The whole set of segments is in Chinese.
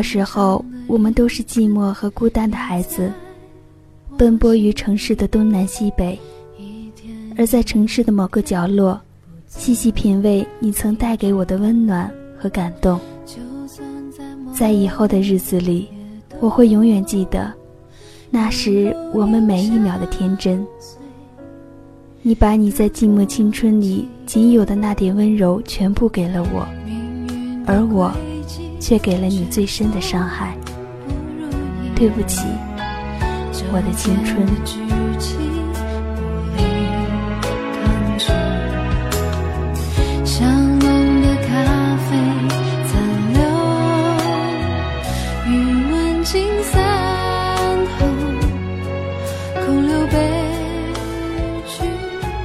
那时候，我们都是寂寞和孤单的孩子，奔波于城市的东南西北，而在城市的某个角落，细细品味你曾带给我的温暖和感动。在以后的日子里，我会永远记得，那时我们每一秒的天真。你把你在寂寞青春里仅有的那点温柔全部给了我，而我，却给了你最深的伤害。对不起，我的青春。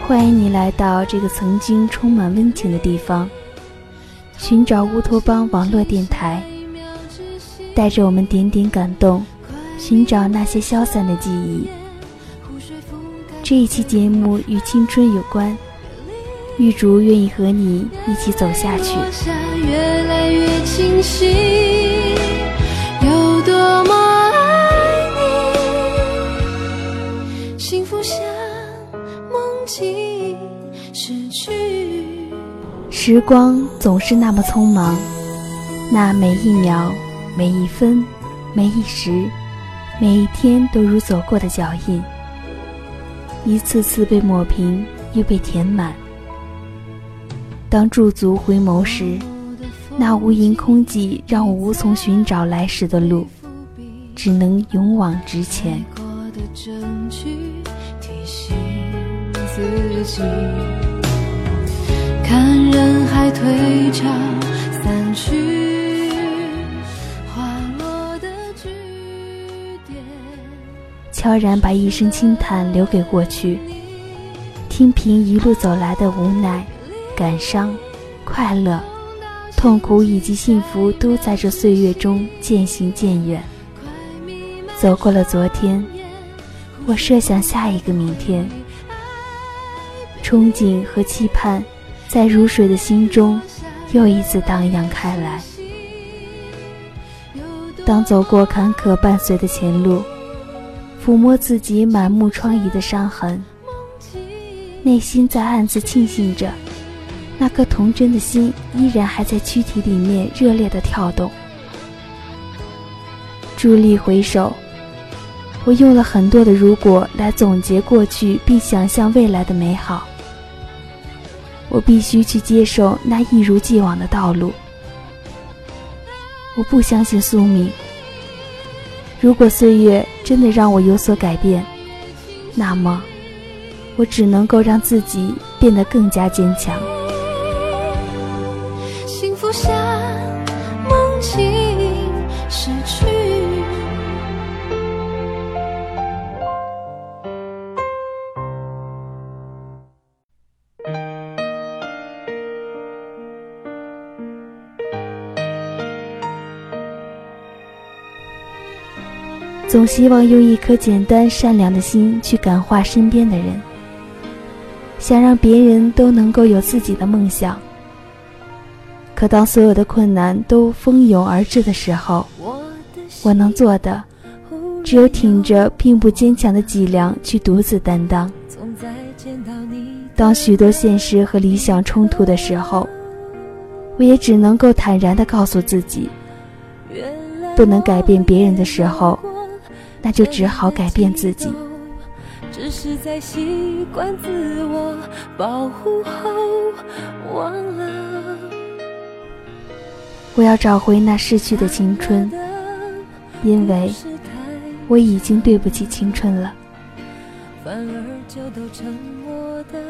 欢迎你来到这个曾经充满温情的地方，寻找乌托邦网络电台，带着我们点点感动，寻找那些消散的记忆。这一期节目与青春有关，玉竹愿意和你一起走下去。越来越清晰，时光总是那么匆忙，那每一秒、每一分、每一时、每一天都如走过的脚印，一次次被抹平又被填满。当驻足回眸时，那无垠空寂让我无从寻找来时的路，只能勇往直前。看人海退潮散去，悄然把一声轻叹留给过去，听凭一路走来的无奈、感伤、快乐、痛苦以及幸福，都在这岁月中渐行渐远。走过了昨天，我设想下一个明天，憧憬和期盼。在如水的心中，又一次荡漾开来。当走过坎坷伴随的前路，抚摸自己满目疮痍的伤痕，内心在暗自庆幸着，那颗童真的心依然还在躯体里面热烈的跳动。伫立回首，我用了很多的如果来总结过去，并想象未来的美好。我必须去接受那一如既往的道路。我不相信宿命。如果岁月真的让我有所改变，那么我只能够让自己变得更加坚强。幸福总希望用一颗简单善良的心去感化身边的人，想让别人都能够有自己的梦想。可当所有的困难都蜂拥而至的时候，我能做的只有挺着并不坚强的脊梁去独自担当。当许多现实和理想冲突的时候，我也只能够坦然地告诉自己，不能改变别人的时候。那就只好改变自己。只是在习惯自我保护后忘了。我要找回那逝去的青春，因为我已经对不起青春了。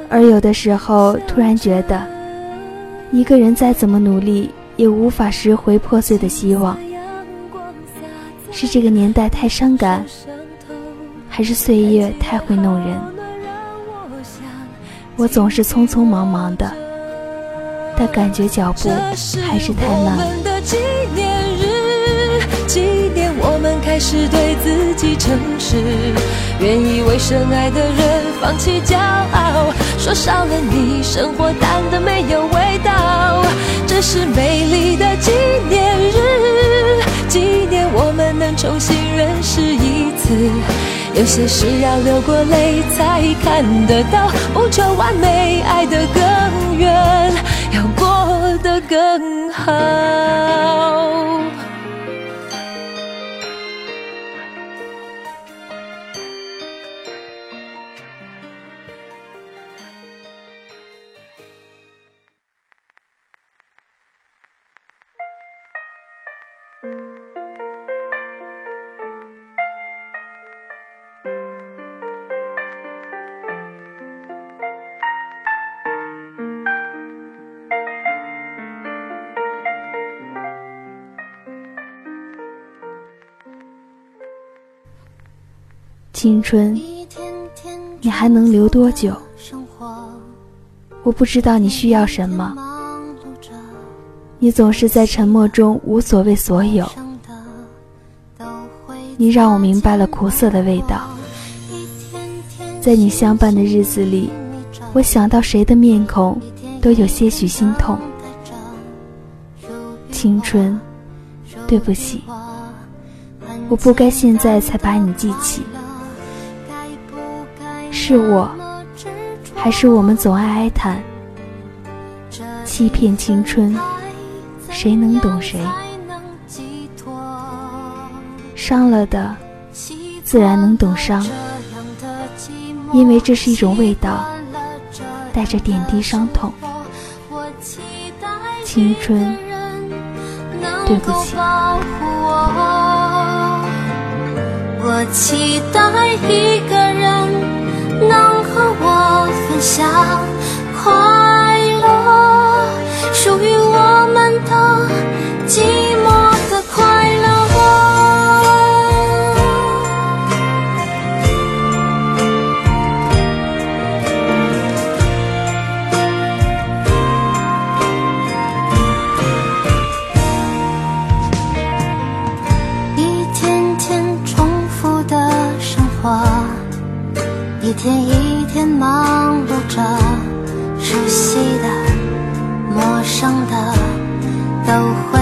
而有的时候，突然觉得，一个人再怎么努力，也无法拾回破碎的希望。是这个年代太伤感，还是岁月太会弄人？我总是匆匆忙忙的，但感觉脚步还是太慢。纪念日，纪念我们开始对自己诚实，愿意为深爱的人放弃骄傲，说少了你，生活淡的没有味道。这是美丽的纪念。重新认识一次有些事要流过泪才看得到不求完美爱的更远要过得更青春，你还能留多久？我不知道你需要什么。你总是在沉默中无所谓所有。你让我明白了苦涩的味道。在你相伴的日子里，我想到谁的面孔，都有些许心痛。青春，对不起，我不该现在才把你记起。是我，还是我们总爱哀叹，欺骗青春，谁能懂谁？伤了的，自然能懂伤，因为这是一种味道，带着点滴伤痛。青春，对不起。我期待一个。能和我分享快乐，属于我们的记忆一天一天忙碌着，熟悉的、陌生的都会